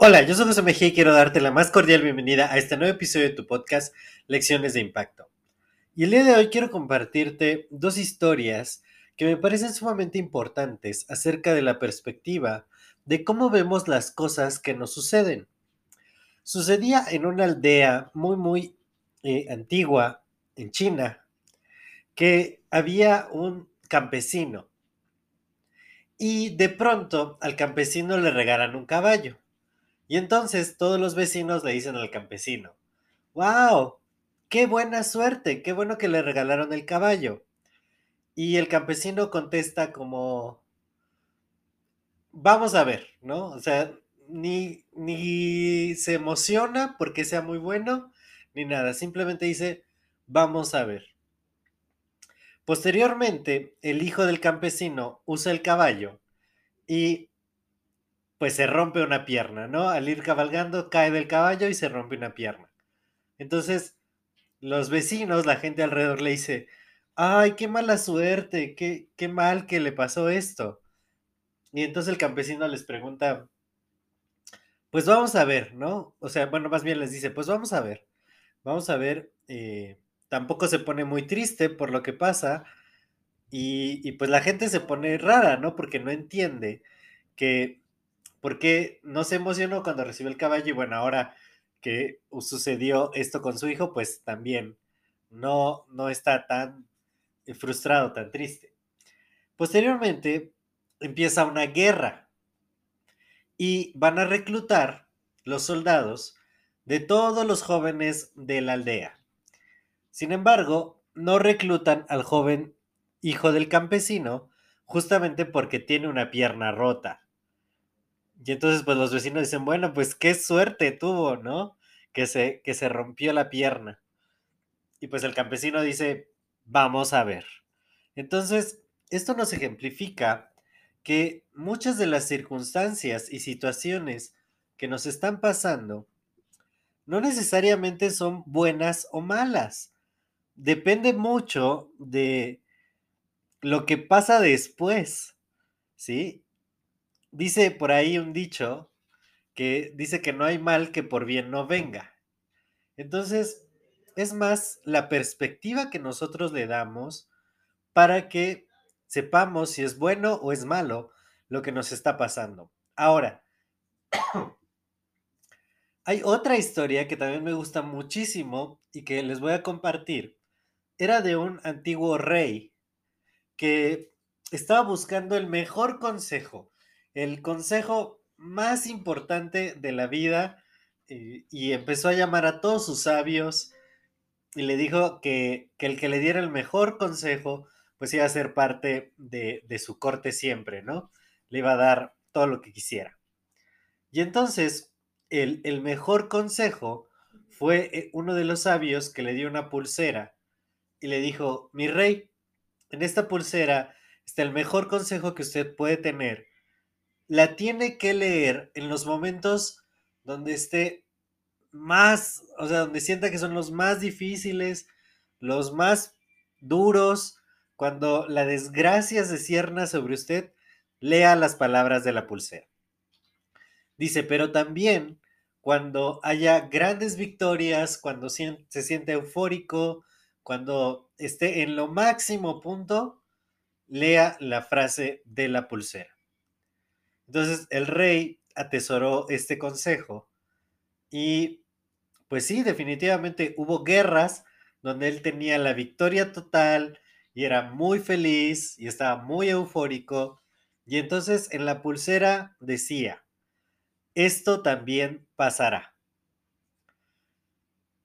Hola, yo soy José Mejía y quiero darte la más cordial bienvenida a este nuevo episodio de tu podcast Lecciones de Impacto. Y el día de hoy quiero compartirte dos historias que me parecen sumamente importantes acerca de la perspectiva de cómo vemos las cosas que nos suceden. Sucedía en una aldea muy, muy eh, antigua en China que había un campesino y de pronto al campesino le regalan un caballo. Y entonces todos los vecinos le dicen al campesino, ¡Wow! ¡Qué buena suerte! ¡Qué bueno que le regalaron el caballo! Y el campesino contesta como, vamos a ver, ¿no? O sea, ni, ni se emociona porque sea muy bueno, ni nada, simplemente dice, vamos a ver. Posteriormente, el hijo del campesino usa el caballo y pues se rompe una pierna, ¿no? Al ir cabalgando cae del caballo y se rompe una pierna. Entonces, los vecinos, la gente alrededor le dice, ay, qué mala suerte, qué, qué mal que le pasó esto. Y entonces el campesino les pregunta, pues vamos a ver, ¿no? O sea, bueno, más bien les dice, pues vamos a ver, vamos a ver, eh, tampoco se pone muy triste por lo que pasa y, pues la gente se pone rara, ¿no? Porque no entiende que porque no se emocionó cuando recibió el caballo y bueno, ahora que sucedió esto con su hijo, pues también no, no está tan frustrado, tan triste. Posteriormente empieza una guerra y van a reclutar los soldados de todos los jóvenes de la aldea. Sin embargo, no reclutan al joven hijo del campesino justamente porque tiene una pierna rota. Y entonces, pues los vecinos dicen, bueno, pues qué suerte tuvo, ¿no? Que se, que se rompió la pierna. Y pues el campesino dice, vamos a ver. Entonces, esto nos ejemplifica que muchas de las circunstancias y situaciones que nos están pasando no necesariamente son buenas o malas. Depende mucho de lo que pasa después, ¿sí? Dice por ahí un dicho que dice que no hay mal que por bien no venga. Entonces, es más la perspectiva que nosotros le damos para que sepamos si es bueno o es malo lo que nos está pasando. Ahora, hay otra historia que también me gusta muchísimo y que les voy a compartir. Era de un antiguo rey que estaba buscando el mejor consejo el consejo más importante de la vida eh, y empezó a llamar a todos sus sabios y le dijo que, el que le diera el mejor consejo pues iba a ser parte de, su corte siempre, ¿no? Le iba a dar todo lo que quisiera. Y entonces el, el mejor consejo fue eh, uno de los sabios que le dio una pulsera y le dijo, mi rey, en esta pulsera está el mejor consejo que usted puede tener la tiene que leer en los momentos donde esté más, o sea, donde sienta que son los más difíciles, los más duros, cuando la desgracia se cierna sobre usted, lea las palabras de la pulsera. Dice, pero también cuando haya grandes victorias, cuando se siente eufórico, cuando esté en lo máximo punto, lea la frase de la pulsera. Entonces el rey atesoró este consejo y pues sí, definitivamente hubo guerras donde él tenía la victoria total y era muy feliz y estaba muy eufórico. Y entonces en la pulsera decía, esto también pasará.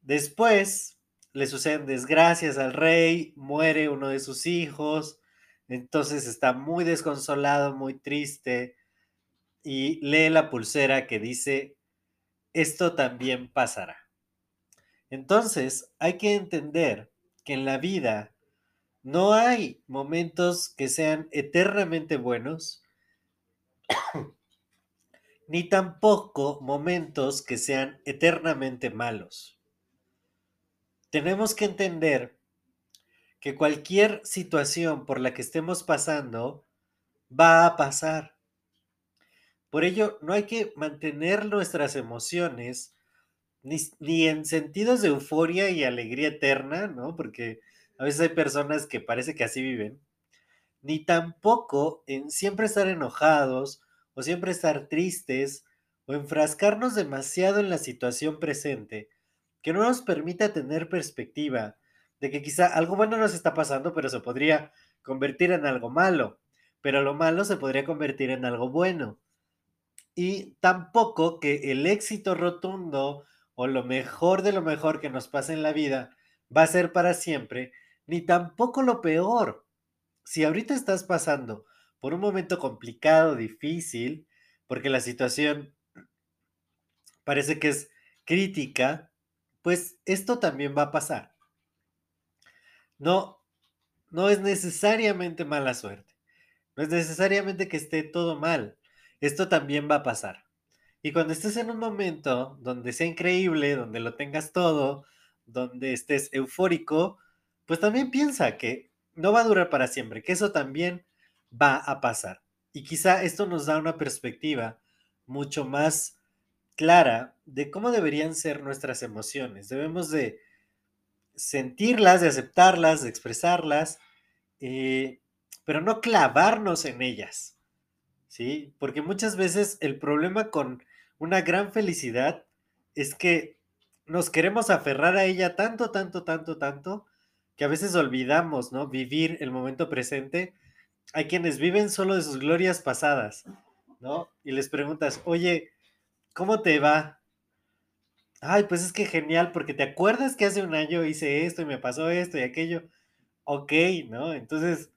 Después le suceden desgracias al rey, muere uno de sus hijos, Entonces está muy desconsolado, muy triste y lee la pulsera que dice, esto también pasará. Entonces hay que entender que en la vida no hay momentos que sean eternamente buenos, ni tampoco momentos que sean eternamente malos. Tenemos que entender que cualquier situación por la que estemos pasando va a pasar. Por ello, no hay que mantener nuestras emociones ni, en sentidos de euforia y alegría eterna, ¿no? Porque a veces hay personas que parece que así viven, ni tampoco en siempre estar enojados o siempre estar tristes o enfrascarnos demasiado en la situación presente que no nos permita tener perspectiva de que quizá algo bueno nos está pasando, pero se podría convertir en algo malo, pero lo malo se podría convertir en algo bueno. Y tampoco que el éxito rotundo o lo mejor de lo mejor que nos pasa en la vida va a ser para siempre, ni tampoco lo peor. Si ahorita estás pasando por un momento complicado, difícil, porque la situación parece que es crítica, pues esto también va a pasar. No, no es necesariamente mala suerte. No es necesariamente que esté todo mal. Esto también va a pasar. Y cuando estés en un momento donde sea increíble, donde lo tengas todo, donde estés eufórico, pues también piensa que no va a durar para siempre, que eso también va a pasar. Y quizá esto nos da una perspectiva mucho más clara de cómo deberían ser nuestras emociones. Debemos de sentirlas, de aceptarlas, de expresarlas, eh, pero no clavarnos en ellas, ¿sí? Porque muchas veces el problema con una gran felicidad es que nos queremos aferrar a ella tanto, tanto, tanto, tanto, que a veces olvidamos, ¿no? Vivir el momento presente. Hay quienes viven solo de sus glorias pasadas, ¿no? Y les preguntas, oye, ¿cómo te va? Ay, pues es que genial, porque te acuerdas que hace un año hice esto y me pasó esto y aquello. Ok, ¿no? Entonces,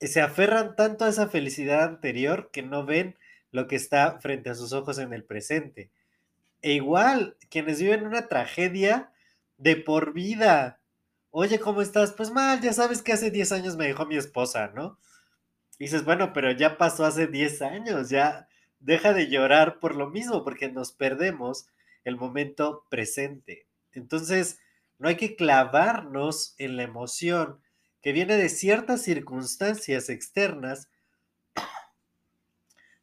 se aferran tanto a esa felicidad anterior que no ven lo que está frente a sus ojos en el presente. E igual, quienes viven una tragedia de por vida. Oye, ¿cómo estás? Pues mal, ya sabes que hace 10 años me dejó mi esposa, ¿no? Dices, bueno, pero ya pasó hace 10 años, ya deja de llorar por lo mismo, porque nos perdemos el momento presente. Entonces, no hay que clavarnos en la emoción que viene de ciertas circunstancias externas,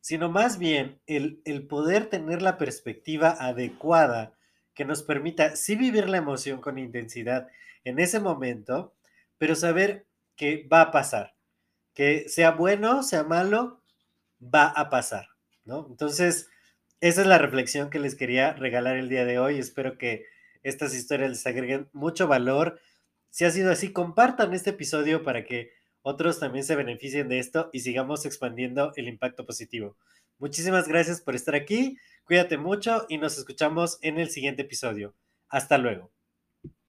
sino más bien el, el poder tener la perspectiva adecuada que nos permita sí vivir la emoción con intensidad en ese momento, pero saber que va a pasar, que sea bueno, sea malo, va a pasar, ¿no? Entonces, esa es la reflexión que les quería regalar el día de hoy. Espero que estas historias les agreguen mucho valor. Si ha sido así, compartan este episodio para que otros también se beneficien de esto y sigamos expandiendo el impacto positivo. Muchísimas gracias por estar aquí, cuídate mucho y nos escuchamos en el siguiente episodio. Hasta luego.